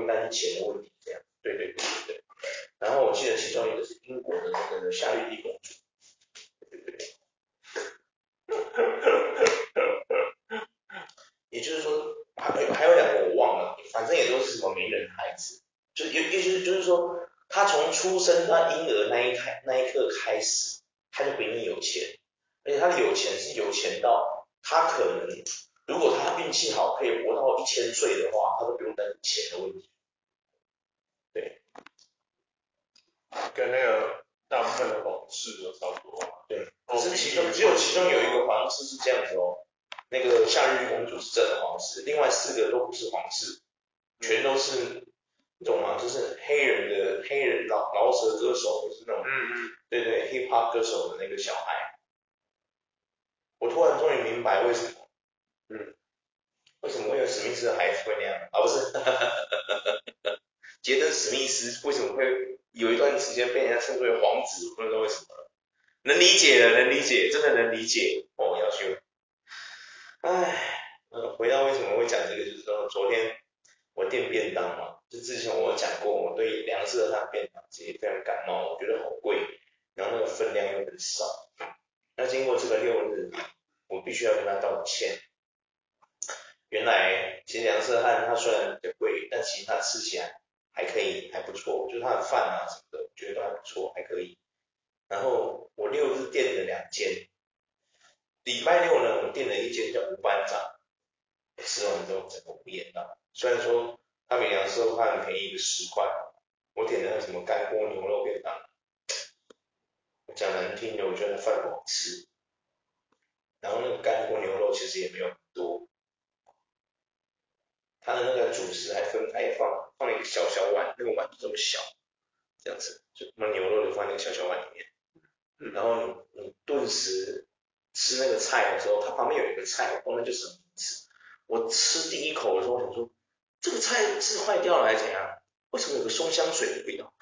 死，他都不用担心钱的问题，这样。对对对对对。然后我记得其中一个是英国的那个夏绿蒂公主。对对对。也就是说，还有还有两个我忘了，反正也都是什么名人孩子，就也也就是就是说，他从出生他婴儿那一台那一刻开始，他就比你有钱，而且他的有钱是有钱到他可能如果他运气好可以活到一千岁的话，他都不用担心钱的问题。对，跟那个大部分的皇室都差不多。对，可是其中只有其中有一个皇室是这样子哦。那个夏绿蒂公主是真的皇室，另外四个都不是皇室，全都是，你懂吗？就是黑人的黑人饶饶舌歌手，就是那种，嗯嗯，对对，hip hop 歌手的那个小孩。我突然终于明白为什么，嗯，为什么会有史密斯的孩子会那样？啊，不是，哈哈哈哈哈，杰登史密斯为什么会有一段时间被人家称之为皇子？不知道为什么，能理解的，能理解，真的能理解。哦，要求。唉，嗯，回到为什么会讲这个，就是说昨天我订便当嘛，就之前我有讲过，我对粮食的它便当其实非常感冒，我觉得好贵，然后那个分量又很少。那经过这个六日，我必须要跟他道歉。原来其实粮食汉它虽然比较贵，但其实它吃起来还可以，还不错，就是它的饭啊什么的，我觉得都还不错，还可以。然后我六日订了两间。礼拜六呢，我订了一间叫吴班长，吃完之后整个无言了。虽然说他比粮食汉便宜十块，我点的那什么干锅牛肉便当，讲难听的，我觉得饭不好吃。然后那个干锅牛肉其实也没有很多，他的那个主食还分开放，放了一个小小碗，那个碗就这么小，这样子，就把牛肉就放在那个小小碗里面，然后你你顿时。吃那个菜的时候，它旁边有一个菜，我问那就是什么名字？我吃第一口的时候，我想说这个菜是坏掉了还是怎样？为什么有个松香水的味道？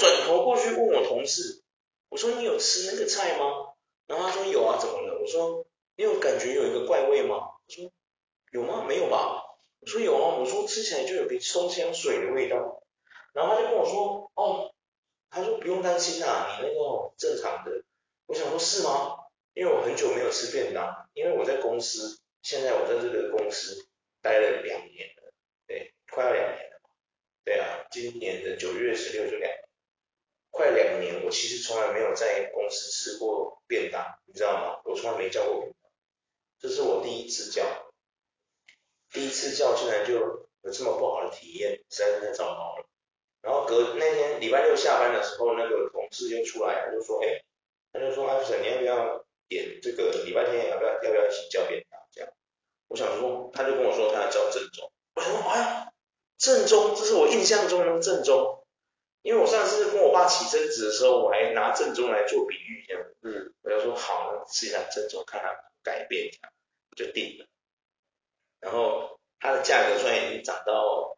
转头过去问我同事，我说你有吃那个菜吗？然后他说有啊，怎么了？我说你有感觉有一个怪味吗？他说有吗？没有吧？我说有啊，我说吃起来就有个松香水的味道。然后他就跟我说哦。他说不用担心啊，你那个正常的。我想说，是吗？因为我很久没有吃便当，因为我在公司，现在我在这个公司待了两年了，对，快要两年了。对啊，今年的九月十六就两年，快两年，我其实从来没有在公司吃过便当，你知道吗？我从来没叫过便当，这是我第一次叫，第一次叫竟然就有这么不好的体验，实在是太糟糕了。然后隔那天礼拜六下班的时候，那个同事就出来，他就说，哎，他就说，艾弗森，你要不要点这个礼拜天要不要要不要一起叫便当？这样，我想说，他就跟我说他要叫正宗，我想说，哎呀，正宗，这是我印象中的正宗，因为我上次跟我爸起争执的时候，我还拿正宗来做比喻，这样，嗯，我就说好，那试一下正宗，看他改变一下，我就定了。然后它的价格虽然已经涨到。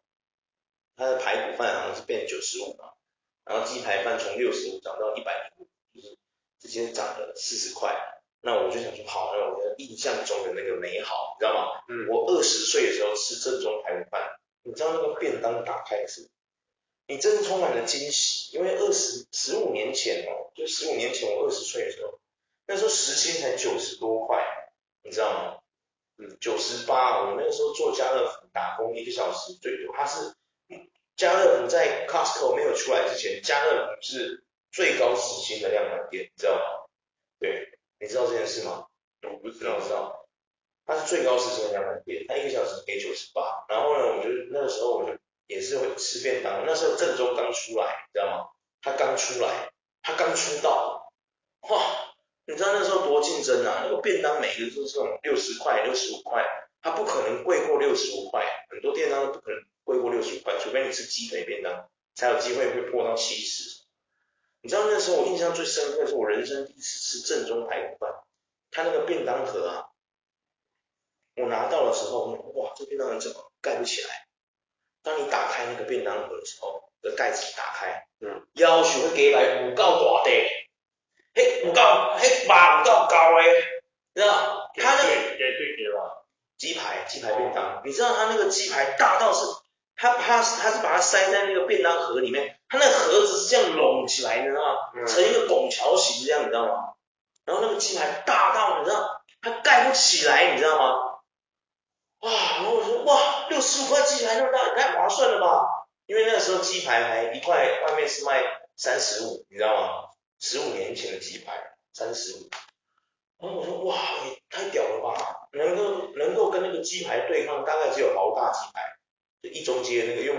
它的排骨饭好像是变九十五嘛，然后鸡排饭从六十五涨到一百五，就是直接涨了四十块。那我就想说，好，那我的印象中的那个美好，你知道吗？嗯。我二十岁的时候吃正宗排骨饭，你知道那个便当打开是，你真的充满了惊喜，因为二十十五年前哦，就十五年前我二十岁的时候，那时候时薪才九十多块，你知道吗？嗯，九十八，我那个时候做家乐福打工一个小时最多，他是家乐福在 Costco 没有出来之前，家乐福是最高时薪的量贩店，你知道吗？对。你知道这件事吗？我不知道，我知道。它是最高时薪的量贩店，它一个小时给九十八。然后呢，我就那个时候我就也是会吃便当，那时候正宗刚出来，你知道吗？他刚出来，他刚出道，哇！你知道那时候多竞争啊？那个便当每个都是这种六十块、六十五块，它不可能贵过六十五块，很多便当都不可能贵过六十五块，除非你是鸡腿便当，才有机会会破到七十。你知道那时候我印象最深刻的是我人生第一次吃正宗排骨饭，它那个便当盒啊，我拿到的时候，哇，这便当盒怎么盖不起来？当你打开那个便当盒的时候，的盖子一打开，嗯，要求会给来五够大的，嘿，五够，嘿，八五够高诶，你知道？它那个给对给吧，鸡排鸡排便当，你知道它那个鸡排大到是，它它它是把它塞在那个便当盒里面。它那个盒子是这样拢起来的，你知道吗？成一个拱桥形这样，你知道吗？然后那个鸡排大到你知道，它盖不起来，你知道吗？哇！然后我说哇，六十五块鸡排那么大，太划算了吧？因为那个时候鸡排还一块，外面是卖三十五，你知道吗？十五年前的鸡排三十五。然后我说哇，也太屌了吧！能够能够跟那个鸡排对抗，大概只有豪大鸡排，就一中街那个用。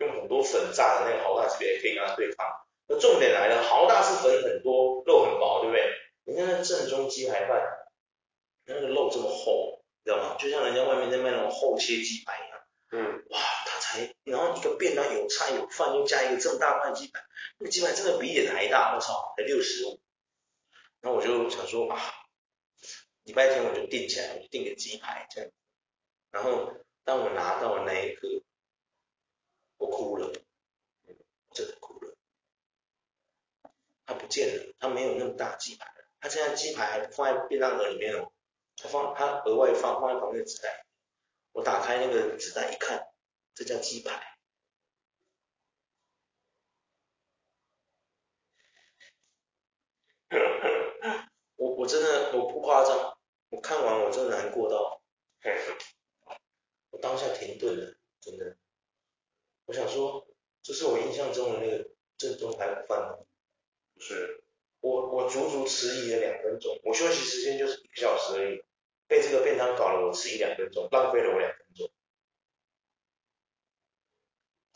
用很多粉炸的那个豪大鸡排可以跟它对抗。那重点来了，豪大是粉很多，肉很薄，对不对？你看那正宗鸡排饭，那个肉这么厚，知道吗？就像人家外面在卖那种厚切鸡排一样。嗯。哇，它才，然后一个便当有菜有饭，又加一个这么大块鸡排，那个鸡排真的比脸还大，我操，才六十五。然后我就想说啊，礼拜天我就订起来，我就订个鸡排这样。然后当我拿到那一刻。我哭了，真的哭了。它不见了，它没有那么大鸡排了。它现在鸡排还放在便当盒里面哦，它放他额外放放在旁边的纸袋。我打开那个纸袋一看，这叫鸡排。我我真的我不夸张，我看完我真的难过到，我当下停顿了，真的。我想说，这是我印象中的那个正宗排骨饭吗？不是，我我足足迟疑了两分钟，我休息时间就是一个小时而已，被这个便当搞了我迟疑两分钟，浪费了我两分钟。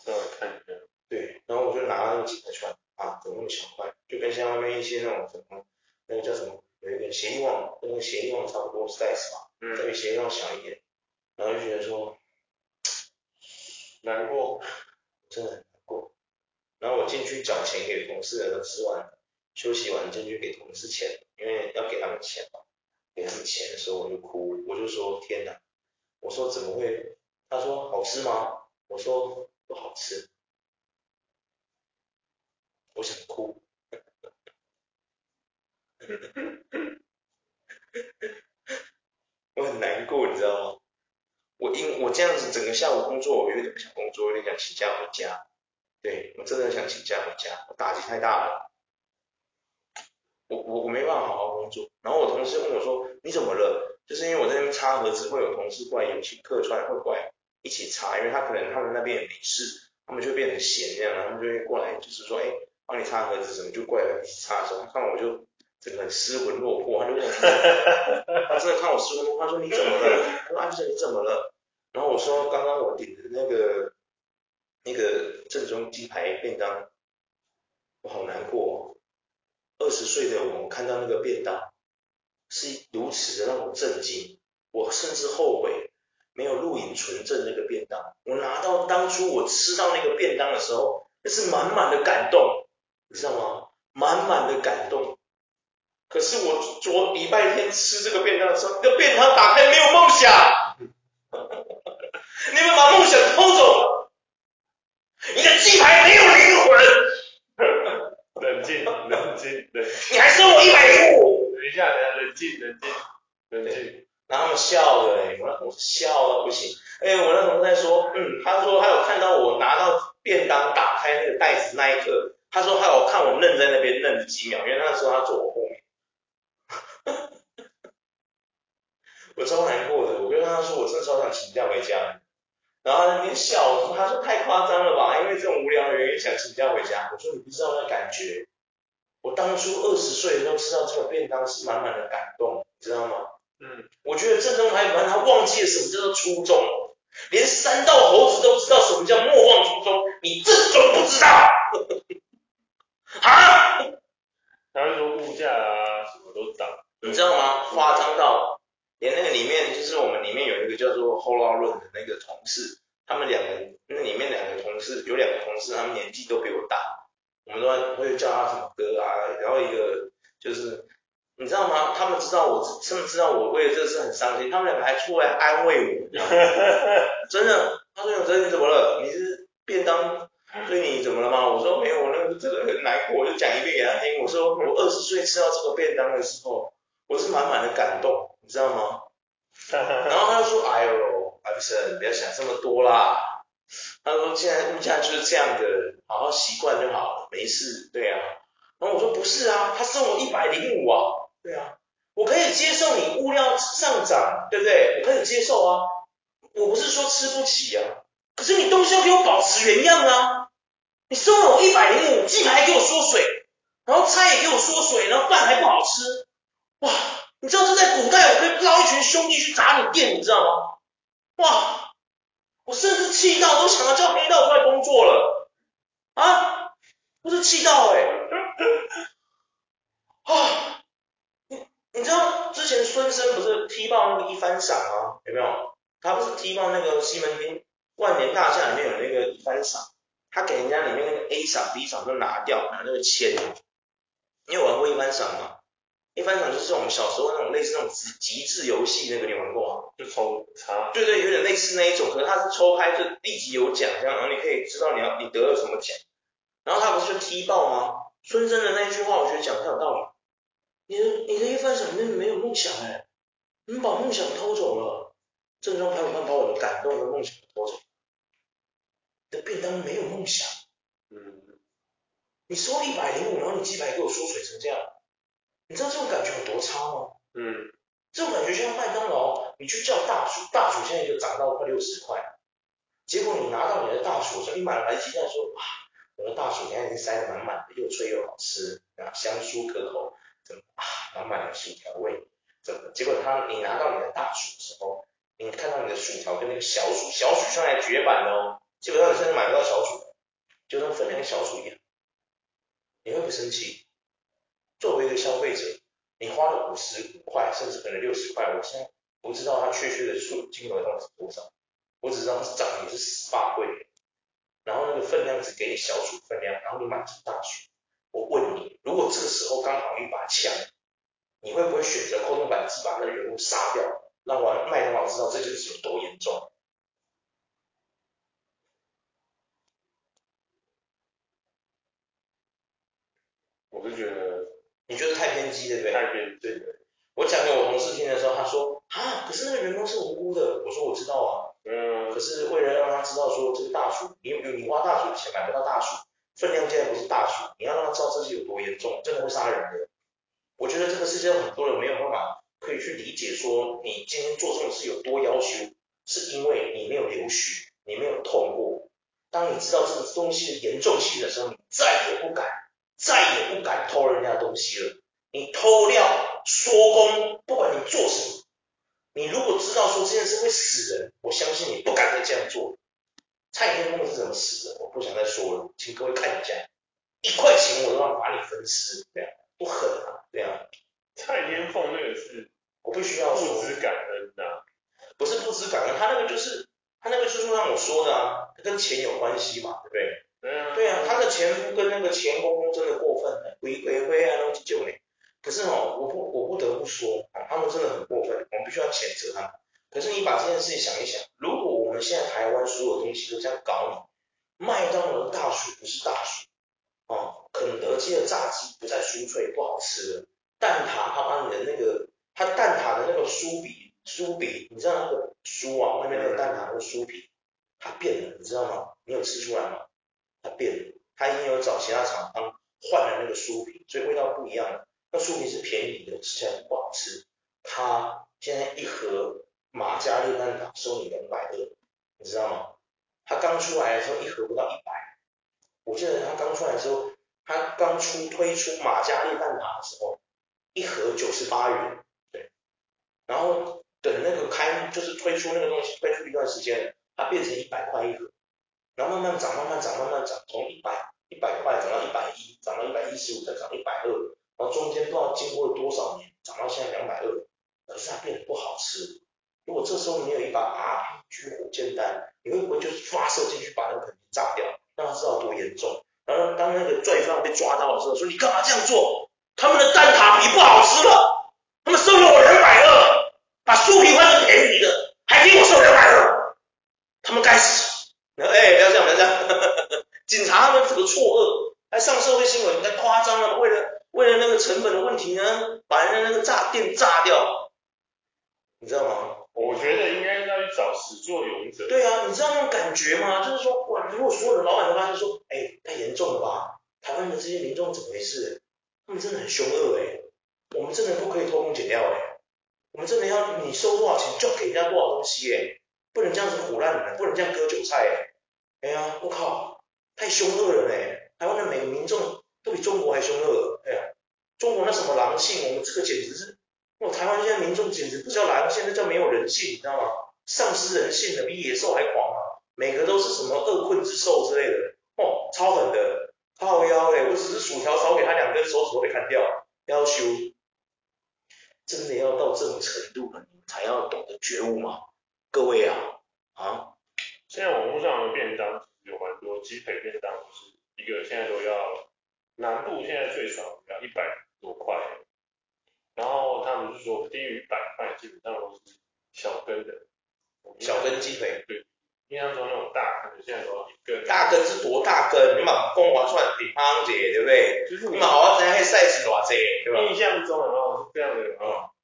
再来看一下。对，然后我就拿了那个几个串啊，怎么那么小块？就跟像外面一些那种什么，那个叫什么，有一个协力旺，跟那个协力旺差不多 size 吧，嗯，再比协力旺小一点，然后就觉得说。难过，真的很难过。然后我进去缴钱给同事的都，吃完休息完进去给同事钱，因为要给他们钱嘛。给他们钱的时候我就哭，我就说天哪，我说怎么会？他说好吃吗？我说不好吃。我想哭，我很难过，你知道吗？我因我这样子整个下午工作，我有点不想工作，有点想请假回家。对，我真的想请假回家，我打击太大了。我我我没办法好好工作。然后我同事问我说：“你怎么了？”就是因为我在那边擦盒子，会有同事过来，有请客串会过来一起擦，因为他可能他们那边也没事，他们就变得闲这样，他们就会过来，就是说：“哎，帮你擦盒子什么？”就过来一起擦的时候，他看我就。整个失魂落魄，他就问我，他真的看我失魂落魄，他说你怎么了？他说安生你怎么了？然后我说刚刚我点的那个那个正宗鸡排便当，我好难过。二十岁的我看到那个便当是如此的让我震惊，我甚至后悔没有录影存证那个便当。我拿到当初我吃到那个便当的时候，那是满满的感动，你知道吗？满满的感动。可是我昨礼拜天吃这个便当的时候，那个便当打开没有梦想，你们把梦想偷走了，你的鸡排没有灵魂。冷静，冷静，冷静。你还收我一百五。等一下，等一下，冷冷静冷静冷静。然后他们笑的哎，我那同事笑到不行。哎，我那同事在说，嗯，他说他有看到我拿到便当打开那个袋子那一刻，他说他有看我愣在那边愣了几秒，因为那时候他坐我后面。我超难过的，我跟他说我真的超想请假回家。然后他在那边笑，我说他说太夸张了吧，因为这种无聊的原因想请假回家。我说你不知道那感觉，我当初二十岁的时候吃到这个便当是满满的感动，你知道吗？嗯，我觉得郑中还蛮他忘记了什么叫做初衷，连三道猴子都知道什么叫莫忘初衷，你这种不知道？啊？他会说物价啊什么都涨，你知道吗？夸张到。连那个里面，就是我们里面有一个叫做 Holloway 的那个同事，他们两个那里面两个同事有两个同事，他们年纪都比我大，我们都会叫他什么哥啊。然后一个就是你知道吗？他们知道我，他们知道我为了这事很伤心，他们两个还出来安慰我，真的。他说：“永泽你怎么了？你是便当对你怎么了吗？”我说：“没有，我那个真的很难过。”我就讲一遍给他听。我说：“我二十岁吃到这个便当的时候，我是满满的感动。”你知道吗？然后他就说：“哎呦，艾比森，不要想这么多啦。”他说：“现在物价就是这样的，好好习惯就好了，没事。”对啊。然后我说：“不是啊，他送我一百零五啊。”对啊，我可以接受你物料上涨，对不对？我可以接受啊。我不是说吃不起啊，可是你东西要给我保持原样啊。你送了我一百零五，鸡排还给我缩水，然后菜也给我缩水，然后饭还不好吃，哇！你知道这在古代，我可以捞一群兄弟去砸你店，你知道吗？哇！我甚至气到都想要叫黑道出来工作了啊！不是气到哎、啊！你你知道之前孙生不是踢爆那个一番赏吗？有没有？他不是踢爆那个西门町万年大厦里面有那个一番赏，他给人家里面那个 A 赏 B 赏都拿掉，拿那个签。你有玩过一番赏吗？一番赏就是我们小时候那种类似那种极极致游戏，那个你玩过吗？就抽插。对对，有点类似那一种，可是它是抽开就立即有奖这样，然后你可以知道你要你得了什么奖。然后他不是就踢爆吗？孙真的那一句话，我觉得讲的很有道理。你的你的一番赏里面没有梦想哎，你们把梦想偷走了。正装排骨饭把我的感动和梦想偷走。你的便当没有梦想。嗯。你收一百零五，然后你鸡排给我缩水成这样。你知道这种感觉有多差吗？嗯，这种感觉就像麦当劳，你去叫大薯，大薯现在就涨到快六十块，结果你拿到你的大薯，说你买了来鸡蛋，说哇，我的大薯现在已经塞得满满的，又脆又好吃，啊，香酥可口，怎么啊，满满的薯条味，怎么？结果他你拿到你的大薯的时候，你看到你的薯条跟那个小薯，小薯上来绝版哦，基本上你现在买不到小薯，就跟分量小薯一样，你会不会生气？作为一个消费者，你花了五十五块，甚至可能六十块，我现在不知道它确切的数金额到底是多少，我只知道它是涨也是死八贵，然后那个分量只给你小薯分量，然后你买成大薯。我问你，如果这个时候刚好一把枪，你会不会选择扣动扳机把那个人物杀掉，让我麦当劳知道这件事有多严重？我是觉得。你觉得太偏激，对不对？太偏激。对对。我讲给我同事听的时候，他说啊，可是那个员工是无辜的。我说我知道啊。嗯。可是为了让他知道说这个大薯，你有你花大薯的钱买不到大薯，分量现在不是大薯，你要让他知道这是有多严重，真的会杀人的。我觉得这个世界上很多人没有办法可以去理解说你今天做这种事有多要求，是因为你没有流血，你没有痛过。当你知道这个东西的严重性的时候，你再也不敢。再也不敢偷人家东西了。你偷料、说工，不管你做什么，你如果知道说这件事会死人，我相信你不敢再这样做。蔡天凤是怎么死的？我不想再说了，请各位看一下，一块钱我都要把你分尸，这样多狠啊，对啊。蔡天凤那个是，我必须要说，不知感恩呐、啊，不是不知感恩，他那个就是，他那个就是让我说的啊，跟钱有关系嘛，对不对？对啊，对啊，他的前夫跟那个前公公真的过分，鬼鬼灰啊，东西救你。可是哦，我不我不得不说啊，他们真的很过分，我们必须要谴责他们。可是你把这件事情想一想，如果我们现在台湾所有东西都这样搞你，麦当劳的大薯不是大薯，哦，肯德基的炸鸡不再酥脆不好吃了，蛋挞他把你的那个酥皮，酥皮，你知道那个酥啊，外面那个蛋挞那个酥皮，它变了，你知道吗？你有吃出来吗？他变了，他已经有找其他厂商换了那个酥皮，所以味道不一样了。那酥皮是便宜的，吃起来不好吃。他现在一盒玛嘉烈蛋挞收你两百二，你知道吗？他刚出来的时候一盒不到一百，我记得他刚出来的时候，他刚出推出玛嘉烈蛋挞的时候，一盒九十八元，对。然后等那个开就是推出那个东西推出一段时间，它变成一百块一盒，然后慢慢涨，慢慢涨，慢慢涨，从一百一百块涨到一百一，涨到一百一十五，再涨一百二。然后中间不知道经过了多少年，涨到现在两百二，可是它变得不好吃。如果这时候你有一把 RPG 火箭弹，你会不会就是发射进去把那个肯定炸掉，让他知道多严重？然后当那个罪犯被抓到的时候，说你干嘛这样做？他们的蛋挞皮不好吃了，他们收了我两百二，把酥皮换成便宜的，还给我收两百二，他们该死！哎，不要这样，不要这样，警察们这个错愕，还上社会新闻，太夸张了，为了。为了那个成本的问题呢，把人家那个炸店炸掉，你知道吗？我觉得应该要去找始作俑者。对啊，你知道那种感觉吗？就是说，哇，如果所有的老板都发现说，哎，太严重了吧？台湾的这些民众怎么回事？他们真的很凶恶哎，我们真的不可以偷工减料哎，我们真的要你收多少钱就给人家多少东西哎，不能这样子唬烂人，不能这样割韭菜哎。哎呀，我靠，太凶恶了嘞！台湾的每个民众。都比中国还凶恶，哎呀，中国那什么狼性，我们这个简直是，我台湾现在民众简直不叫狼，现在叫没有人性，你知道吗？丧失人性的，比野兽还狂啊！每个都是什么饿困之兽之类的，哦，超狠的，靠腰哎，我只是薯条少给他两根手指头被砍掉，要求真的要到这种程度了，你们才要懂得觉悟吗？各位啊，啊，现在网络上的便当有蛮多鸡腿便当，是一个现在都要。南部现在最少要一百多块，然后他们是说低于一百块基本上都是小根的，小根鸡腿。对，印象中那种大根的现在都要一根。大根是多大根？你嘛光划算比方姐对不对？就是你嘛好好在那 size 多少对吧？印象中哦是这样的啊。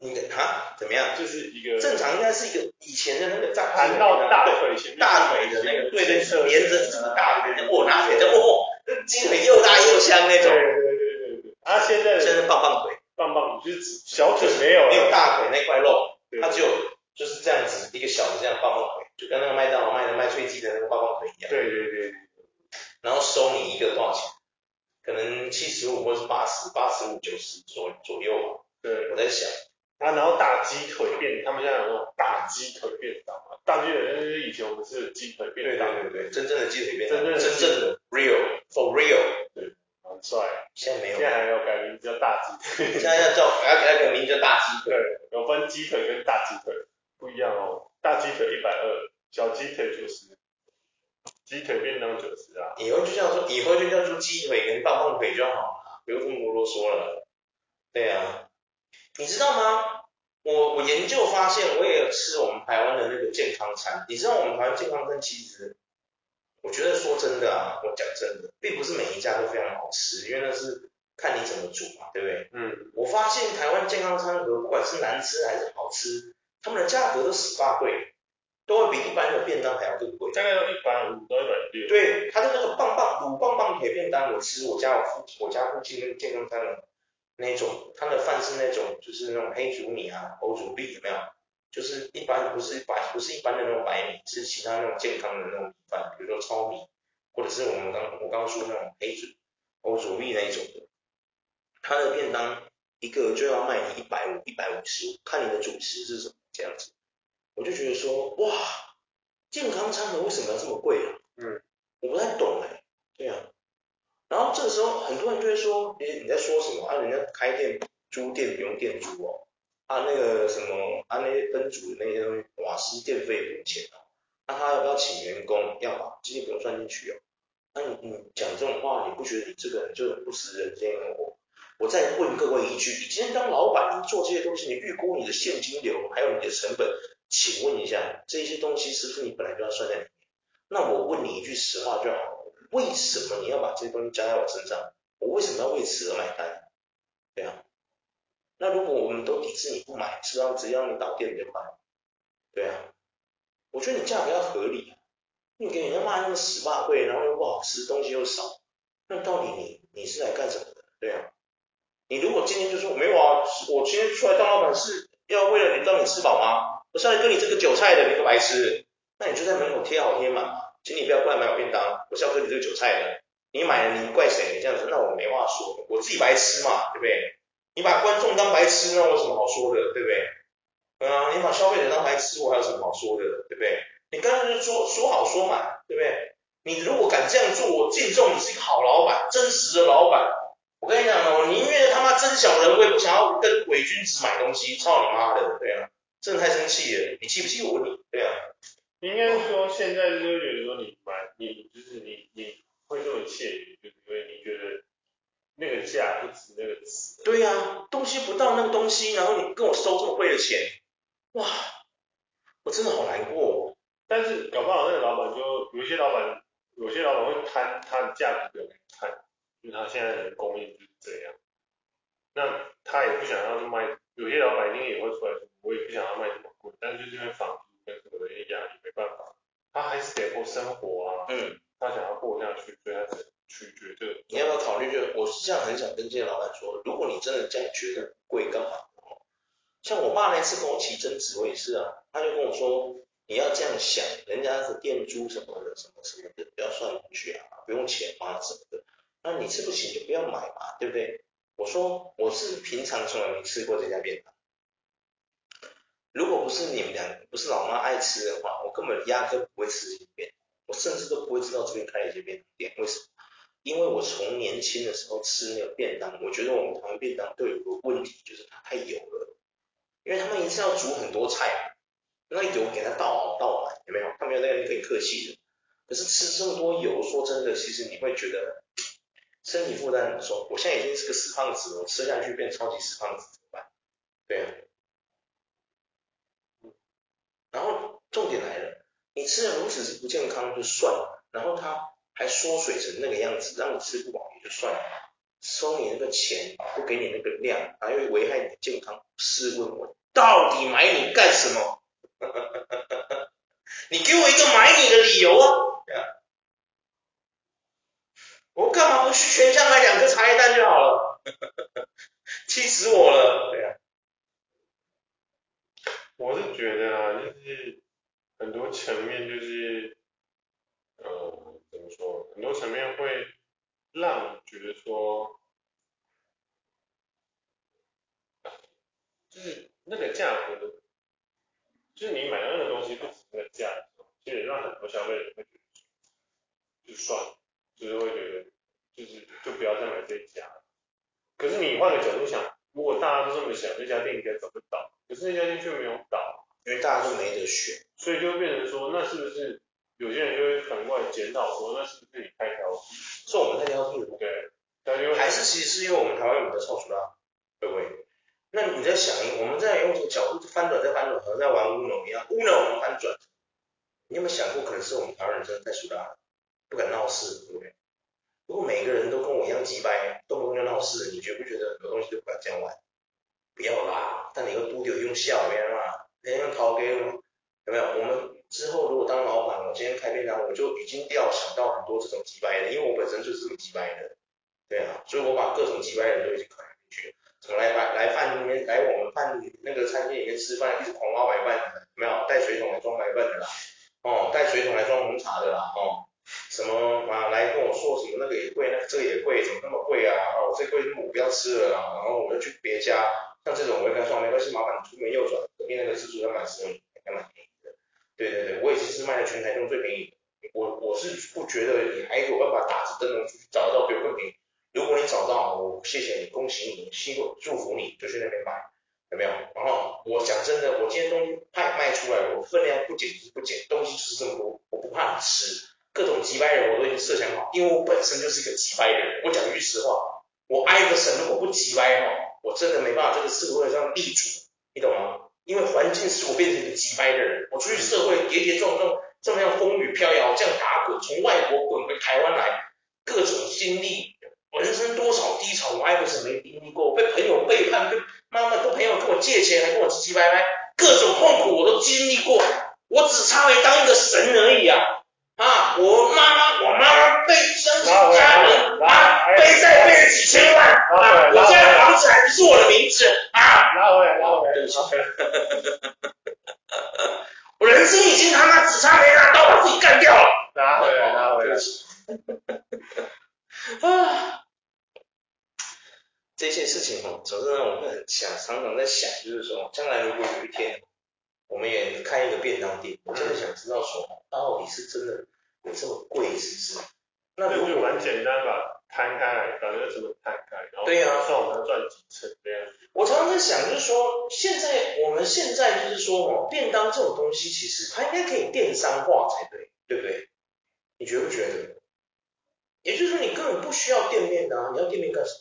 你的啊怎么样？就是一个正常应该是一个以前的那个在盘到大腿前面大腿的那个对对，连着这么大的，我拿腿的哦。鸡腿又大又香那种，对对对对对。啊，现在现在棒棒腿，棒棒腿就是小腿没有，没有大腿那块肉，它只有就是这样子一个小的这样棒棒腿，就跟那个麦当劳卖的卖脆鸡的那个棒棒腿一样。对对对对。然后收你一个多少钱？可能七十五或是八十，八十五九十左左右吧。对，我在想。啊，然后大鸡腿便，他们现在有那种大鸡腿便当嘛？大鸡腿就是以前我们吃的鸡腿便当。对对对，真正的鸡腿便当。真正的 real for real。对，很帅。现在没有。现在还有改名叫大鸡腿。现在要叫，还要给它改名叫大鸡腿。对，有分鸡腿跟大鸡腿，不一样哦。大鸡腿一百二，小鸡腿九十。鸡腿便当九十啊。以后就叫做，以后就叫做鸡腿跟棒棒腿就好了，不用这么啰嗦了。对啊。你知道吗？我我研究发现，我也有吃我们台湾的那个健康餐。你知道我们台湾健康餐其实，我觉得说真的啊，我讲真的，并不是每一家都非常好吃，因为那是看你怎么煮嘛，对不对？嗯。我发现台湾健康餐盒，不管是难吃还是好吃，他们的价格都死八贵，都会比一般的便当还要更贵。大概要一百五到一百六。对，他的那个棒棒卤棒棒铁便当，我吃我家我附我家附近那个健康餐的。那种他的饭是那种就是那种黑竹米啊、欧煮粒有没有？就是一般不是白不是一般的那种白米，是其他那种健康的那种米饭，比如说糙米，或者是我们刚我刚刚说那种黑竹欧煮粒那一种的。他的便当一个就要卖你一百五、一百五十，看你的主食是什么这样子。我就觉得说哇，健康餐盒为什么要这么贵啊？嗯，我不太懂哎、欸，对啊。然后这个时候很多人就会说，诶，你在说什么啊？人家开店租店不用店租哦，啊那个什么啊那些分组的那些东西，瓦斯电费不用钱哦，那他要不要请员工？要吧，这些不用算进去哦。那你你讲这种话，你不觉得你这个人就很不食人间烟火？我再问各位一句，你今天当老板，你做这些东西，你预估你的现金流还有你的成本，请问一下，这些东西是不是你本来就要算在里面？那我问你一句实话就好。为什么你要把这些东西加在我身上？我为什么要为此而买单？对啊，那如果我们都抵制你不买，是让只要你倒店就买。对啊，我觉得你价格要合理啊，你给人家卖那么死霸贵，然后又不好吃，东西又少，那到底你你是来干什么的？对啊，你如果今天就说没有啊，我今天出来当老板是要为了你让你吃饱吗？我上来跟你这个韭菜的，你个白痴，那你就在门口贴好贴满嘛，请你不要过来买我便当，我是要跟你这个韭菜的，你买了你怪谁？这样子，那我没话说，我自己白吃嘛，对不对？你把观众当白痴，那我有什么好说的，对不对？嗯、你把消费者当白痴，我还有什么好说的，对不对？你刚才就说说好说满，对不对？你如果敢这样做，我敬重你是一个好老板，真实的老板。我跟你讲呢，我宁愿他妈真小人，我也不想要跟伪君子买东西，操你妈的，对啊，真的太生气了，你气不气？我你，对啊。应该说现在就是觉得说你买，你就是你你会这么气，就是因为你觉得。那个价不值那个值。对呀、啊，东西不到那个东西，然后你跟我收这么贵的钱，哇，我真的好难过。但是搞不好那个老板就有一些老板，有些老板会贪他的价格给你看，因为他现在的供应就是这样。那他也不想要去卖，有些老板一定也会出来说，我也不想要卖这么贵，但是就是因为房租跟什么的压力，没办法，他还是得过生活啊。嗯。他想要过下去，所以他只。取决对，你要不要考虑？就我是这样很想跟这些老板说，如果你真的这样觉得贵干嘛？像我爸那次跟我起争执，我也是啊，他就跟我说，你要这样想，人家的店租什么的，什么什么的，不要算进去啊，不用钱啊什么的，那你吃不起就不要买嘛，对不对？我说我是平常从来没吃过这家便当，如果不是你们俩不是老妈爱吃的话，我根本压根不会吃这家店，我甚至都不会知道这边开了一家便当店，为什么？因为我从年轻的时候吃那个便当，我觉得我们台湾便当都有个问题，就是它太油了。因为他们一次要煮很多菜，那油给它倒好倒满，有没有？他没有那个可以客气的。可是吃这么多油，说真的，其实你会觉得身体负担很重。我现在已经是个死胖子了，我吃下去变超级死胖子怎么办？对啊。然后重点来了，你吃的如此之不健康就算了，然后它。还缩水成那个样子，让你吃不饱也就算了，收你那个钱，不给你那个量，还会危害你的健康。试问我到底买你干什么？你给我一个买你的理由啊！我干嘛不去全家买两个茶叶蛋就好了？气死我了！对啊，我是觉得啊，就是很多层面就是，呃。怎么说？很多层面会让觉得说，就是那个价格，就是你买到那个东西不值那个价，其实让很多消费者会觉得，就算了，就是会觉得，就是就不要再买这一家。可是你换个角度想，如果大家都这么想，那家店应该早就倒，可是那家店却没有倒，因为大家都没得选，所以就会变成说，那是不是？有些人就会反过来检讨说，那是不是你太挑剔？是我们太挑剔了，对，还是其实是因为我们台湾有的臭鼠辣，对不对？那你在想，我们在用这个角度翻转再翻转，和在玩乌龙一样，乌龙翻转。你有没有想过，可能是我们台湾人真的太鼠辣，不敢闹事，对不对？如果每个人都跟我一样鸡掰，动不动就闹事，你觉不觉得很多东西都不敢这样玩？不要啦，但你又不丢用笑，别人嘛，别人掏给我，有没有？我们。之后如果当老板，我今天开便当，我就已经要想到很多这种机掰的，因为我本身就是这么机掰的，对啊，所以我把各种机掰的人都已经考虑进去了。怎么来来来饭里面来我们饭那个餐厅里面吃饭，一直狂挖白饭的，没有带水桶来装白饭的啦，哦，带水桶来装红茶的啦，哦，什么啊来跟我说什么那个也贵，那这个也贵，怎么那么贵啊？我，这贵我不要吃了啦，然后我就去别家，像这种我会跟他说没关系，麻烦你出门右转，隔壁那个自助餐蛮实惠，还蛮便宜的。对对对，我也是卖的全台中最便宜。我我是不觉得你还有办法打着灯笼出去找得到比我更便宜。如果你找到，我谢谢你，恭喜你，希望祝福你，就去那边买，有没有？然后我讲真的，我今天东西卖卖出来，我分量不减就是不减，东西就是这么多，我不怕你吃。各种叽歪的我都已经设想好因为我本身就是一个叽歪的人。我讲句实话我挨个审我不叽歪哈我真的没办法这个社会上立足你懂吗？因为环境使我变成一个叽歪的人我出去社会跌跌撞撞这么样风雨飘摇这样打滚从外国滚回台湾来各种经历我人生多少低潮我挨个神没经历过被朋友背叛被妈妈跟朋友跟我借钱还跟我唧唧歪歪各种痛苦我都经历过我只差没当一个神而已啊啊，我妈妈，我妈妈被生死家人啊，背债背了几千万啊，我家的房子还不是我的名字啊，拿回来，拿回来，我人生已经他妈只差没拿刀把自己干掉了，拿回来，拿回来。啊，这些事情哦，总是让我会很想，常常在想，就是说，将来如果有一天我们也开一个便当店，我真的想知道说，到底是真的有这么贵，是不是？那如果蛮简单吧，摊开来，反正怎么摊开，然后对呀，算我们赚几成这样。我常常在想，就是说，现在我们现在就是说，哦，便当这种东西，其实它应该可以电商化才对，对不对？你觉不觉得？也就是说，你根本不需要店面的啊，你要店面干什么？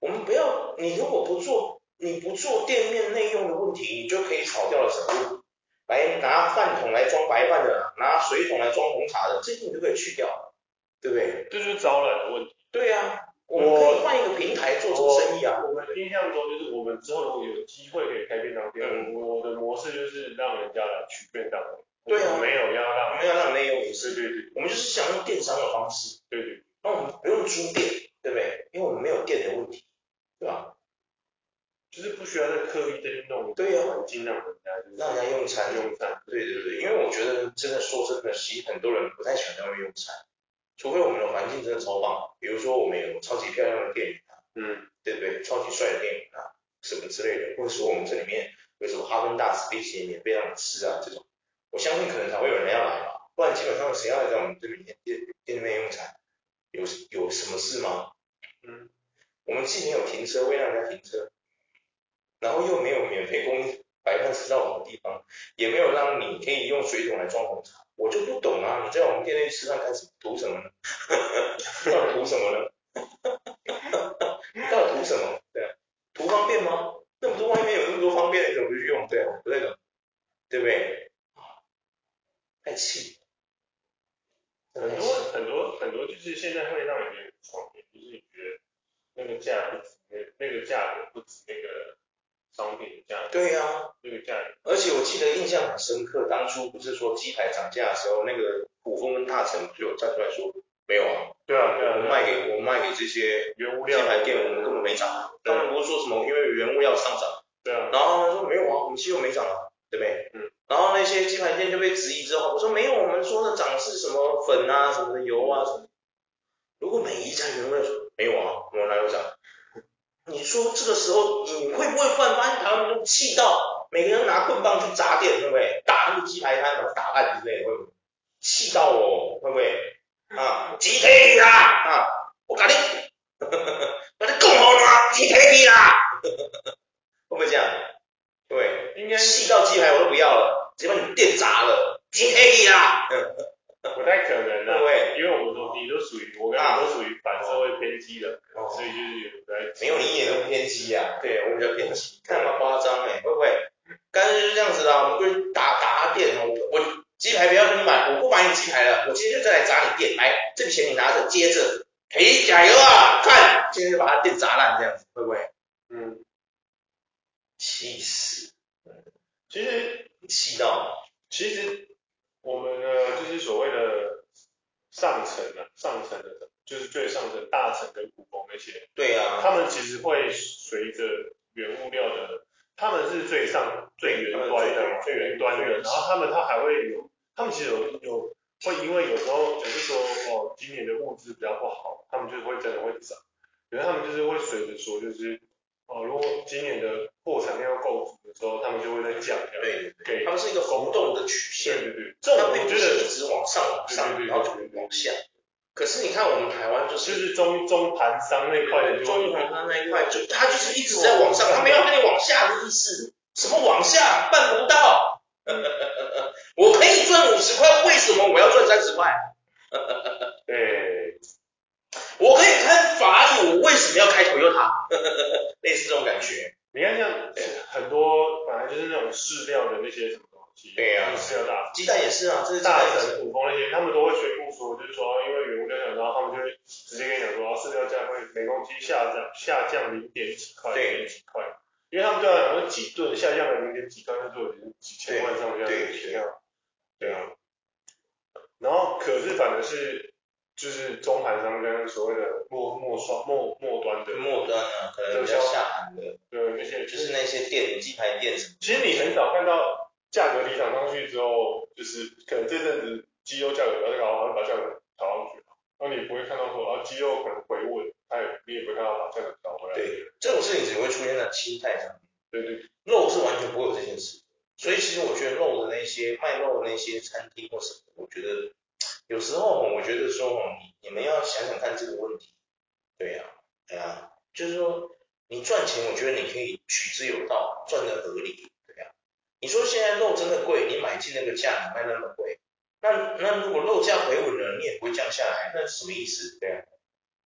我们不要，你如果不做，你不做店面内用的问题，你就可以炒掉了什么？来拿饭桶来装白饭的，拿水桶来装红茶的，这些你都可以去掉，对不对？这就是招揽的问题。对啊，我们可以换一个平台做这个生意啊。我，我们印象中就是我们之后如果有机会可以开便当店，嗯、我的模式就是让人家来取便当。对啊，没有要让，我们要让内用也是。对对对，我们就是想用电商的方式。对对。那我们不用租店，对不对？因为我们没有店的问题，对吧？就是不需要再刻意的弄。对呀、啊。环境让人家让人家用餐用餐。对对对，因为我觉得真的说真的，其实很多人不太喜欢在外面用餐，除非我们的环境真的超棒，比如说我们有超级漂亮的电影啊，嗯，对不对？超级帅的电影啊，什么之类的，或者说我们这里面有什么哈根达斯冰淇淋免费让你吃啊，这种。我相信可能才会有人要来吧，不然基本上谁要来在我们这里店店店里面用餐？有有什么事吗？嗯，我们既没有停车位让人家停车，然后又没有免费供应白饭吃到饱的地方，也没有让你可以用水桶来装红茶，我就不懂啊！你在我们店内吃饭干什么？图什么呢？到底图什么呢？你到底图什么？对啊，图方便吗？那么多外面有那么多方便，你怎么不去用？对啊，不对的，对不对？太气，很多很多很多就是现在会让人觉得创业，就是你觉得那个价不值，那那个价格不值那个商品的价格。对呀、啊，那个价格。而且我记得印象很深刻，当初不是说鸡排涨价的时候，那个古风跟大成就有站出来说，没有啊。对啊，对啊。我们卖给我们卖给这些原物料鸡排店，我们根本没涨。他们不是说什么因为原物料上涨。对啊。然后他们说没有啊，我们鸡肉没涨啊，对不对？嗯。然后那些鸡排店就被质疑之后，我说没有，我们说的涨是什么粉啊，什么的油啊什么。如果每一家原味说没有啊，我哪有涨？你说这个时候你会不会突然发现台湾人都气到每个人拿棍棒去砸店，会不会打那个鸡排摊，把它打烂之类的，会不会？气到我，会不会？啊，鸡腿啦啊，我赶紧，把它供好了吗？鸡腿啦，会不会这样？对，应该气到鸡排我都不要了，直接把你店砸了，鸡腿啦。不太可能的，对，因为我们都你都属于，我跟你都属于反社会偏激的，哦、所以就是有在。没有，你一点都不偏激呀、啊，对我比较偏激，看嘛夸张哎，会不会？干脆就是这样子啦，我们过去打打他店，我我鸡排不要跟你买，我不买你鸡排了，我今天就再来砸你店，来，这笔钱你拿着，接着，嘿，加油啊，看，今天就把他店砸烂，这样子会不会？嗯，气死，其实气到，其实。我们呢，就是所谓的上层啊，上层的，就是最上层大层跟普丰那些，对啊，他们其实会随着原物料的，他们是最上最原端的，最原端的，然后他们他还会有，他们其实有有会因为有时候就是说哦，今年的物资比较不好，他们就会真的会涨，可是他们就是会随着说就是。哦，如果今年的货产量要够足的时候，他们就会再降价。对对对，他们是一个浮动的曲线。对对对，这种并不是一直往上往上，然后就往下。可是你看我们台湾就是就是中中盘商那块的，中盘商那一块就它就是一直在往上，他没有跟你往下的意思。什么往下？办不到。我可以赚五十块，为什么我要赚三十块？对。我可以开法拉利，我为什么要开 Toyota？类似这种感觉。你看像很多本来就是那种饲料的那些什么东西，对呀、啊，饲料大，鸡蛋也是啊，这是大神、土蜂那些，他们都会宣布说，就是说因为原物料涨，然后他们就会直接跟你讲说，饲料价会每公斤下降下降零点几块，零点几块，因为他们都要讲说几吨下降了零点几块，那就已经几千万上下的钱啊，对啊。然后可是反而是。就是中盘商跟所谓的末末双末末端的末端啊，可能比较下盘的，对那些就是那些店鸡排店什么。其实你很少看到价格提涨上去之后，就是可能这阵子鸡肉价格比较高，然后把价格调上去，那你不会看到说啊鸡肉可能回稳，它也你也不会看到把价格调回来。对，这种事情只会出现在心态上面。对对对，肉是完全不会有这件事。所以其实我觉得肉的那些卖肉的那些餐厅或什么，我觉得有时候我觉得说你你们要想想看这个问题，对呀、啊，对呀、啊，就是说你赚钱，我觉得你可以取之有道，赚的合理，对呀、啊。你说现在肉真的贵，你买进那个价，你卖那么贵，那那如果肉价回稳了，你也不会降下来，那什么意思？对呀、啊。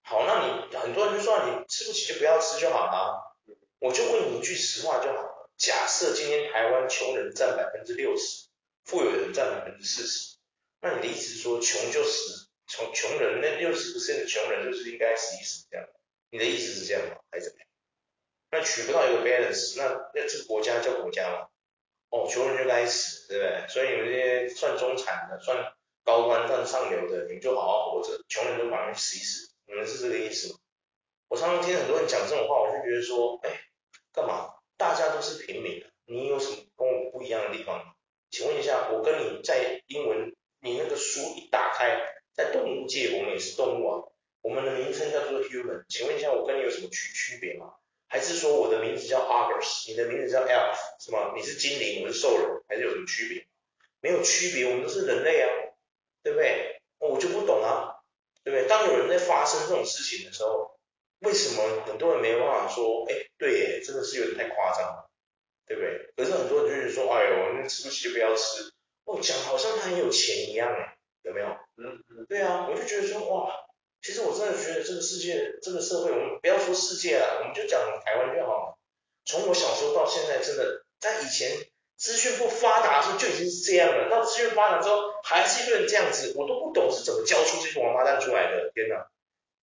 好，那你很多人就说你吃不起就不要吃就好了，我就问你一句实话就好了。假设今天台湾穷人占百分之六十，富有人占百分之四十，那你的意思是说穷就死，穷穷人那六十%的穷人就是应该死一死这样？你的意思是这样吗？还是怎么样？那取不到一个 balance，那那这个国家叫国家吗？哦，穷人就该死，对不对？所以你们这些算中产的、算高端、算上流的，你们就好好活着，穷人都把人死一死，你们是这个意思吗？我常常听很多人讲这种话，我就觉得说，哎，干嘛？大家都是平民，你有什么跟我不一样的地方？请问一下，我跟你在英文，你那个书一打开，在动物界我们也是动物啊，我们的名称叫做 human，请问一下，我跟你有什么区区别吗？还是说我的名字叫 Argus，你的名字叫 Elf，是吗？你是精灵，我是兽人，还是有什么区别？没有区别，我们都是人类啊，对不对？我就不懂啊，对不对？当有人在发生这种事情的时候。为什么很多人没有办法说，哎，对耶，真的是有点太夸张了，对不对？可是很多人就是说，哎呦，那吃不起就不要吃，哦，讲好像他很有钱一样，哎，有没有？嗯嗯，对啊，我就觉得说，哇，其实我真的觉得这个世界，这个社会，我们不要说世界了，我们就讲台湾就好了。从我小时候到现在，真的，在以前资讯不发达的时候就已经是这样了，到资讯发达之后还是一个人这样子，我都不懂是怎么教出这些王八蛋出来的，天哪，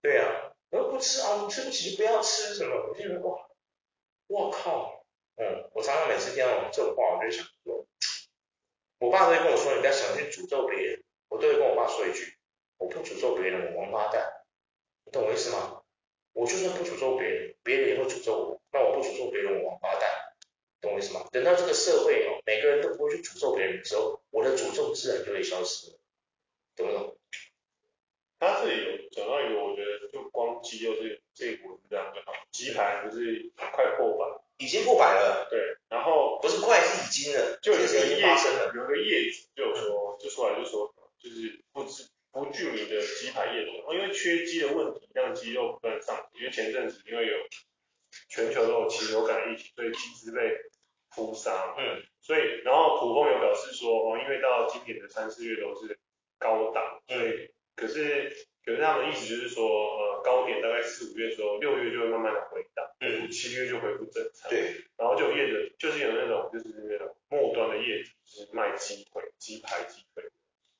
对啊。我不吃啊，你吃不起就不要吃什么。我就觉得哇，我靠，嗯，我常常每次听到这种话，我就想说，我爸都会跟我说，你不要想去诅咒别人。我都会跟我爸说一句，我不诅咒别人，我王八蛋，你懂我意思吗？我就算不诅咒别人，别人也会诅咒我，那我不诅咒别人，我王八蛋，懂我意思吗？等到这个社会哦，每个人都不会去诅咒别人的时候，我的诅咒自然就会消失了，懂不懂？他这里有讲到一个，我觉得就光肌肉这这一股这样就好，鸡排不是快破百，已经破百了。对，然后不是快是已经了，就有个业业有个业主就说，就出来就说，就是不知不具名的鸡排业主，因为缺鸡的问题，让鸡肉不断上，因为前阵子因为有全球都有禽流感疫情，所以鸡只被扑杀。嗯。所以，然后普丰有表示说，哦，因为到今年的三四月都是高档，所以。嗯可是，可是他们的意思就是说，呃，高点大概四五月时候，六月就会慢慢的回档，嗯，七月就恢复正常。对，然后就有业者，就是有那种，就是那种末端的业者，就是卖鸡腿、鸡排、鸡腿，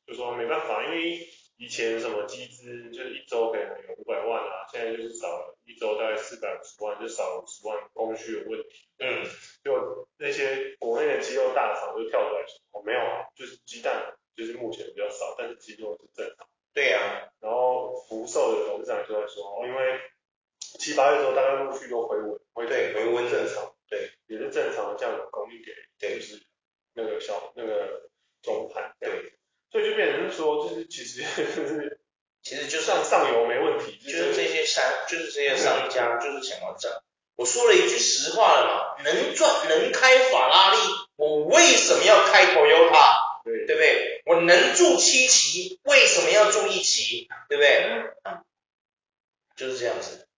就说没办法，因为以前什么鸡资就是一周可能有五百万啊，现在就是少了一周大概四百五十万，就少了五十万，供需有问题。嗯，就那些国内的鸡肉大厂就跳出来说，哦，没有啊，就是鸡蛋就是目前比较少，但是鸡肉是正常。对呀、啊，然后福寿的董事长就在说，因为七八月之后大概陆续都回温，回对回温正常，对，也是正常的这样的供应给，对，就是那个小那个中盘，对，所以就变成说，就是其实就是其实就上上游没问题，就是这些商就是这些商家就是想要赚。我说了一句实话了嘛，能赚能开法拉利，我为什么要开 Toyota？对，对不对？我能住七期，为什么要住一期？对不对？嗯，就是这样子。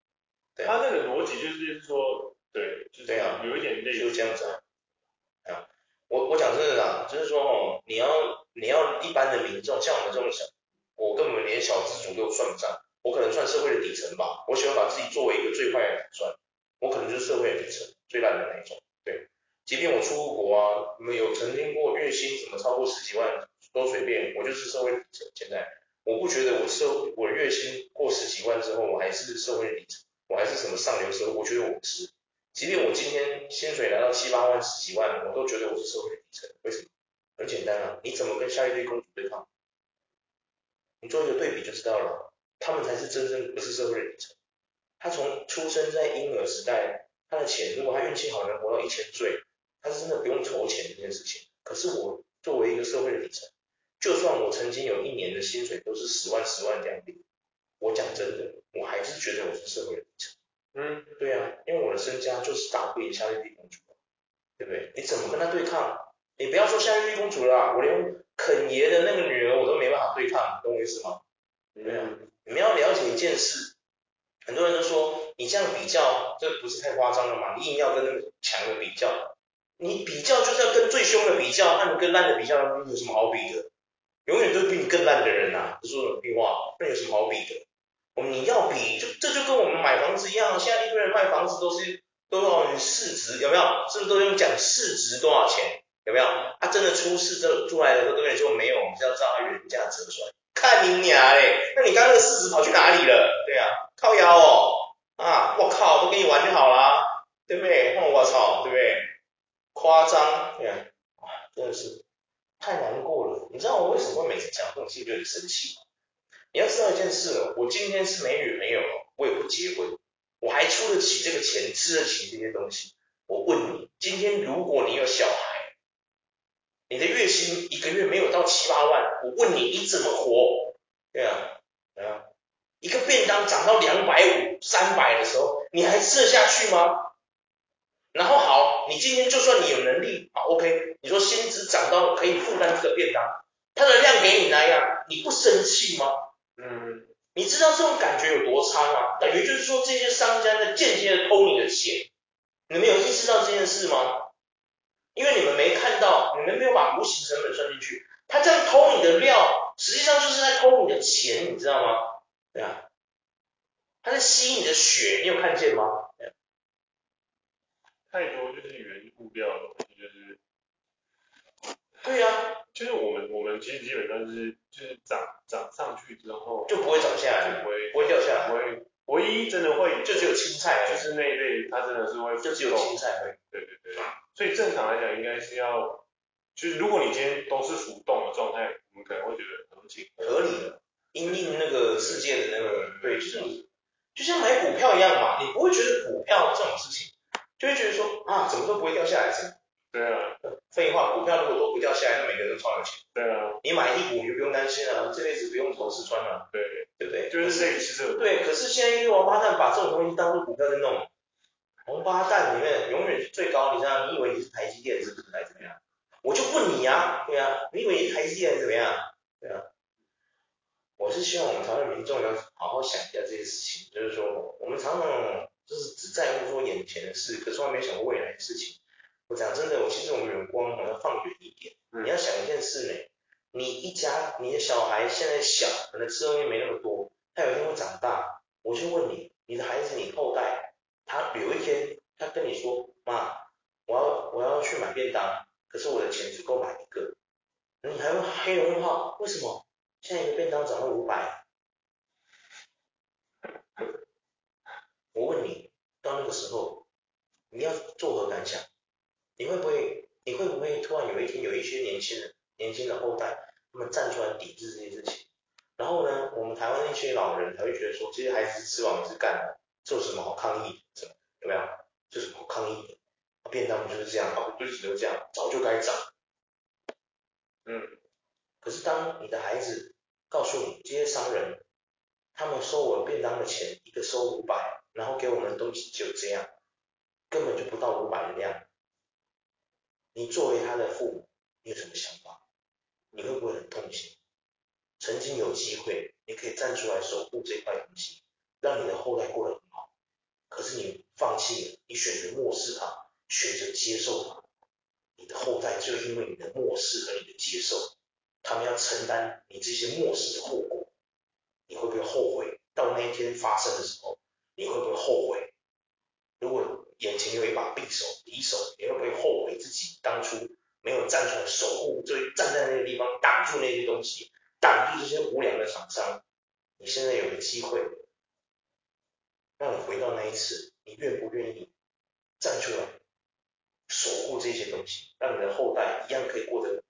对，他那个逻辑就是说，对，就是这样，有一点类似就这样子啊。啊，我我讲真的啦，就是说哦，你要你要一般的民众，像我们这种小，我根本连小资族都算不上，我可能算社会的底层吧。我喜欢把自己作为一个最坏的打算，我可能就是社会的底层，最烂的那一种。对。即便我出国啊，没有曾经过月薪什么超过十几万都随便，我就是社会底层。现在我不觉得我社我月薪过十几万之后我还底层，我还是什么上流社会，我觉得我不是。即便我今天薪水来到七八万、十几万，我都觉得我是社会的底层。为什么？很简单啊，你怎么跟下一堆公主对抗？你做一个对比就知道了。他们才是真正不是社会的底层。他从出生在婴儿时代，他的钱如果他运气好能活到一千岁，他是真的不用筹钱这件事情。可是我作为一个社会的底层，就算我曾经有一年的薪水都是十万十万两笔，我讲真的，我还是觉得我是社会的底层。嗯，对啊，因为我的身家就是打不赢夏绿蒂公主，对不对？你怎么跟他对抗？你不要说夏绿蒂公主了啦，我连肯爷的那个女儿我都没办法对抗，懂我意思吗？对啊，你们要了解一件事，很多人都说你这样比较，这不是太夸张了吗？你硬要跟那个强的比较，你比较就是要跟最凶的比较，那你跟烂的比较有什么好比的？永远都是比你更烂的人呐、啊，不说这种屁话，那有什么好比的？你要比，就这就跟我们买房子一样，现在一堆人卖房子都是都要你市值有没有？是不是都用讲市值多少钱？有没有？他、真的出事这出来的时候都跟你说没有，我们是要照他原价折算。看你娘嘞，那你刚那个市值跑去哪里了？对啊，靠腰哦，啊，我靠，都跟你玩就好啦，对不对？我操，对不对？夸张，对啊，真的是太难过了。你知道我为什么会每次讲这种事就很生气吗？你要知道一件事哦，我今天是没女朋友，我也不结婚，我还出得起这个钱，吃得起这些东西。我问你，今天如果你有小孩，你的月薪一个月没有到七八万，我问你，你怎么活？对啊，对啊，一个便当涨到两百五、三百的时候，你还吃得下去吗？然后好，你今天就算你有能力，好，OK，你说薪资涨到可以负担这个便当，它的量给你那样，你不生气吗？嗯，你知道这种感觉有多差吗？等于就是说，这些商家在间接的偷你的钱，你们有意识到这件事吗？因为你们没看到，你们没有把无形成本算进去，他这样偷你的料，实际上就是在偷你的钱，你知道吗？对啊，他在吸你的血，你有看见吗？太多就是原物料的，对呀、啊，就是我们我们其实基本上就是就是涨涨上去之后就不会涨下来，就不会不会掉下来，不会，唯一真的会就只有青菜，就是那一类它真的是会就只有青菜会，对对对，所以正常来讲应该是要，就是如果你今天都是浮动的状态，我们可能会觉得很紧合理的，因应那个世界的那个对，就是你就像买股票一样嘛，你不会觉得股票这种事情，就会觉得说啊怎么都不会掉下来对啊，废话，股票如果都不掉下来，那每个人都超有钱。对啊，你买一股你就不用担心了，这辈子不用投四川了。对，对不对？就是这个其实。对，可是现在一堆王八蛋把这种东西当做股票在弄，王八蛋里面永远是最高，你知道？你以为你是台积电是不是？还是怎么样？我就问你啊，对啊，你以为你是台积电是怎么样？对啊，我是希望我们台湾民众要好好想一下这些事情，就是说我们常常就是只在乎说眼前的事，可是从来没想过未来的事情。我讲真的，我其实我们眼光我要放远一点。你要想一件事呢，你一家你的小孩现在小，可能吃东西没那么多，他有一天会长大。我就问你，你的孩子，你后代，他有一天他跟你说，妈，我要我要去买便当，可是我的钱只够买一个，你还会黑人问号？为什么？现在一个便当涨到五百？我问你，到那个时候，你要作何感想？你会不会，你会不会突然有一天有一些年轻人，年轻的后代，他们站出来抵制这些事情？然后呢，我们台湾那些老人才会觉得说，这些孩子是吃完是干的，这有什么好抗议的？什么有没有？这有什么好抗议的？便当不就是这样，好，就是都这样，早就该涨。嗯。可是当你的孩子告诉你，这些商人，他们收我便当的钱，一个收五百，然后给我们的东西就这样，根本就不到五百的量。你作为他的父母，你有什么想法？你会不会很痛心？曾经有机会，你可以站出来守护这块东西，让你的后代过得很好。可是你放弃了，你选择漠视他，选择接受他。你的后代就因为你的漠视和你的接受，他们要承担你这些漠视的后果。你会不会后悔？到那一天发生的时候，你会不会后悔？如果眼前有一把匕首、匕首，你会不会后悔自己当初没有站出来守护？就站在那个地方挡住那些东西，挡住这些无良的厂商。你现在有个机会，让你回到那一次，你愿不愿意站出来守护这些东西，让你的后代一样可以过得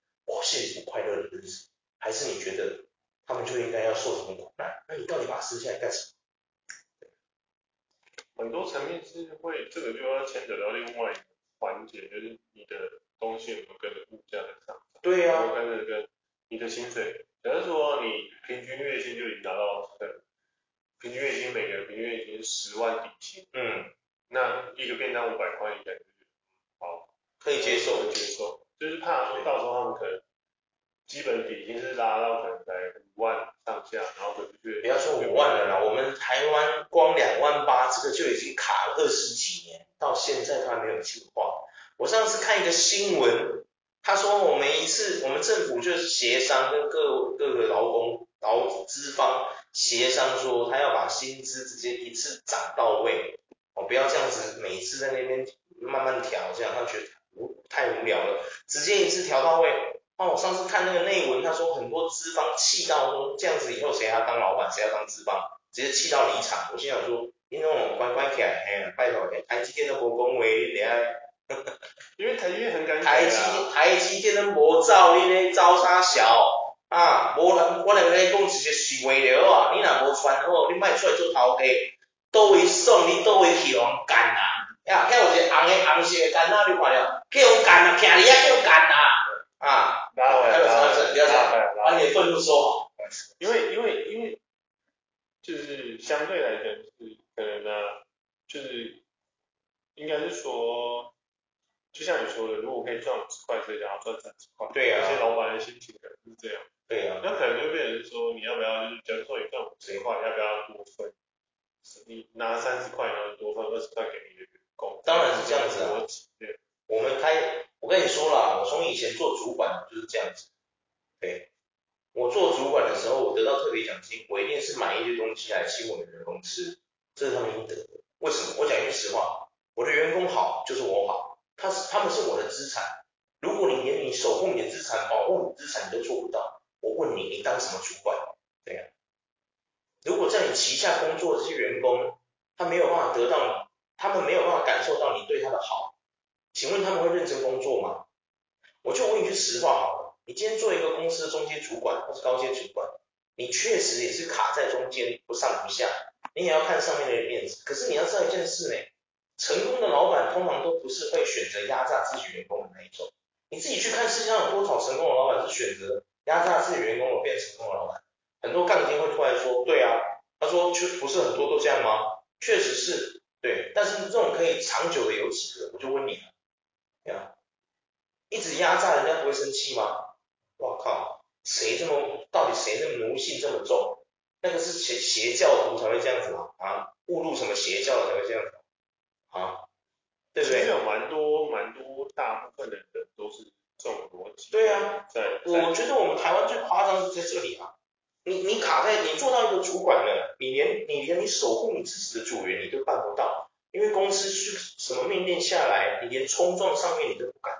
幸福快乐的日子？还是你觉得他们就应该要受什么苦难？那你到底把它撕下来干什么？很多层面是会，这个就要牵扯到另外一个环节，就是你的东西有没有跟着物价在上涨？对呀、啊，有没有跟着跟你的薪水，假如说你平均月薪就已经达到，平均月薪每个人平均月薪十万底薪，嗯，那一个便当五百块，应该好，可以接受，可以接受，就是怕说到时候他们可能基本底薪是拉到可能在五万上下，然后回不去。不要说五万了啦，我们台湾光两万八，这个就已经卡了二十几年，到现在都还没有进化。我上次看一个新闻，他说我们一次，我们政府就协商跟各各个劳工劳资方协商说，他要把薪资直接一次涨到位，哦，不要这样子每一次在那边慢慢调，这样他觉得太无聊了，直接一次调到位。哦，我上次看那个内文，他说很多资方气到说这样子以后谁要当老板，谁要当资方，直接气到离场。我心想说，你那种乖乖起来，哎，拜托，台积电都无讲话，因为台积电很敢讲。台积台积电都无走，你咧走啥小啊？无人，我两个讲一些实话了啊。你若无穿好，你卖出来做头家，倒位爽，你倒位去互干啊？呀，遐有一个红的红色的干啊，你看了？叫我干啊，徛伫遐去互干啊？啊，拉回来，拉回来，不要讲，把你的愤怒收好。因为因为因为就是相对来讲是可能呢，就是应该是说，就像你说的，如果可以赚五十块，所以想要赚三十块。对呀、啊。有些老板的心情可能是这样。对呀、啊。那可能就变成说，你要不要就是，假如说你赚五十块，要不要多分？你拿三十块，然后多分二十块给你的员工。当然是这样子啊。对。我们开。我跟你说啦，我从以前做主管就是这样子。对，我做主管的时候，我得到特别奖金，我一定是买一些东西来请我的员工吃，这是他们应得的。为什么？我讲一句实话，我的员工好就是我好，他是他们是我的资产。如果你连你守护你的资产、保护你的资产你都做不到，我问你，你当什么主管？对呀。如果在你旗下工作的这些员工，他没有办法得到你，他们没有办法感受到你对他的好。请问他们会认真工作吗？我就问一句实话好了，你今天做一个公司的中间主管或是高阶主管，你确实也是卡在中间，不上不下，你也要看上面的面子。可是你要知道一件事呢，成功的老板通常都不是会选择压榨自己员工的那一种。你自己去看世界上有多少成功的老板是选择压榨自己员工而变成功的老板？很多杠精会突然说，对啊，他说就不是很多都这样吗？确实是对，但是这种可以长久的有几个？我就问你了。对啊，一直压榨人家不会生气吗？我靠，谁这么到底谁的奴性这么重？那个是邪邪教徒才会这样子吗？啊，误入什么邪教才会这样子？啊，对不对？其实有蛮多蛮多大部分的人都是这种逻辑。对啊，对我觉得我们台湾最夸张是在这里啊，你你卡在你做到一个主管了，你连你连你守护你自己的组员你都办不到。因为公司是什么命令下来，你连冲撞上面你都不敢。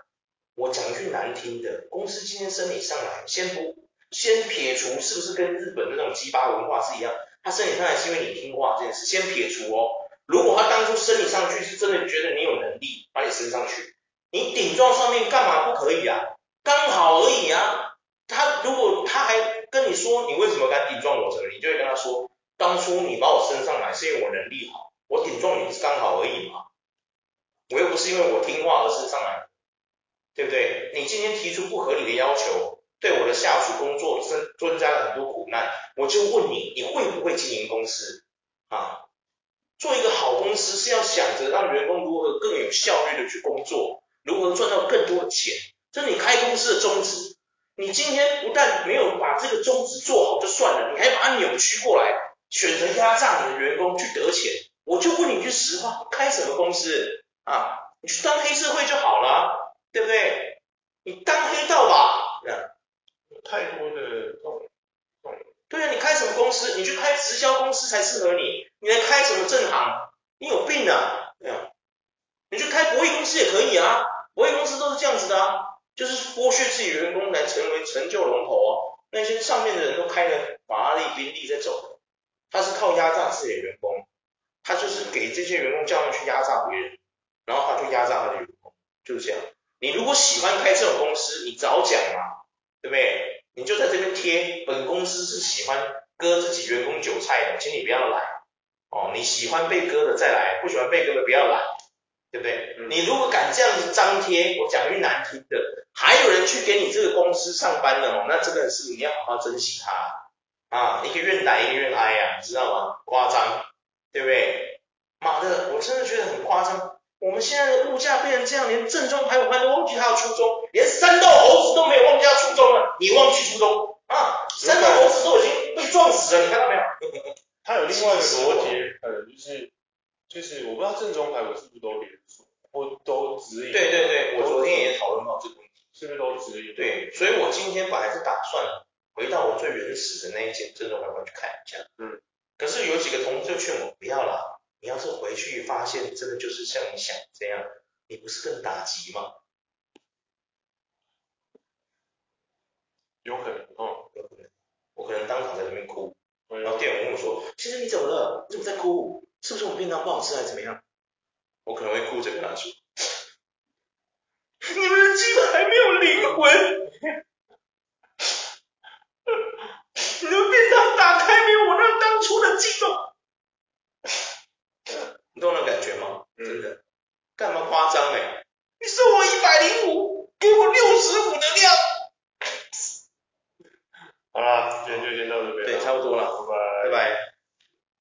我讲句难听的，公司今天升你上来，先不先撇除是不是跟日本的那种鸡巴文化是一样，他升你上来是因为你听话这件事，先撇除哦。如果他当初升你上去是真的觉得你有能力把你升上去，你顶撞上面干嘛不可以啊？刚好而已啊。他如果他还跟你说你为什么敢顶撞我这个，你就会跟他说，当初你把我升上来是因为我能力好。我顶撞你是刚好而已嘛，我又不是因为我听话而升上来，对不对？你今天提出不合理的要求，对我的下属工作增增加了很多苦难，我就问你，你会不会经营公司啊？做一个好公司是要想着让员工如何更有效率的去工作，如何赚到更多的钱，这是你开公司的宗旨。你今天不但没有把这个宗旨做好就算了，你还把它扭曲过来，选择压榨你的员工去得钱。我就问你一句实话，开什么公司啊？你去当黑社会就好了，对不对？你当黑道吧，这样。有太多的这种，这种。对啊，你开什么公司？你去开直销公司才适合你。你来开什么正行？你有病啊！这样。你去开博弈公司也可以啊，博弈公司都是这样子的啊，就是剥削自己员工来成为成就龙头啊。那些上面的人都开着法拉利、宾利在走，他是靠压榨自己的员工。他就是给这些员工叫他们去压榨别人，然后他就压榨他的员工，就是这样。你如果喜欢开这种公司，你早讲嘛，对不对？你就在这边贴，本公司是喜欢割自己员工韭菜的，请你不要来。哦，你喜欢被割的再来，不喜欢被割的不要来，对不对？嗯、你如果敢这样子张贴，我讲句难听的，还有人去给你这个公司上班的哦，那这个是你要好好珍惜他啊，一个愿打一个愿挨啊，你知道吗？夸张，对不对？妈的，我真的觉得很夸张。我们现在的物价变成这样，连正宗排骨饭都忘记他的初衷，连三道猴子都没有忘记他初衷了，你忘记初衷啊？三道猴子都已经被撞死了，你看到没有？他有另外一个逻辑，可能就是就是我不知道正宗排骨是不是都连锁或都直营？对对对，我昨天也讨论到这个问题，是不是都直营？对，所以我今天本来是打算回到我最原始的那一间正宗排骨去看一下，嗯，可是有几个同事就劝我不要啦你要是回去发现真的就是像你想这样你不是更打击吗？有可能哦。有可能。我可能当场在那边哭。然后店员跟我说先生你怎么了？你怎么在哭？是不是我们便当不好吃还是怎么样？我可能会哭着跟他说。你们的鸡排没有灵魂。除了激动你懂那感觉吗？真的。干嘛夸张呢你送我一百零五给我六十五的量。好啦今天就先到这边对差不多了拜拜。拜拜。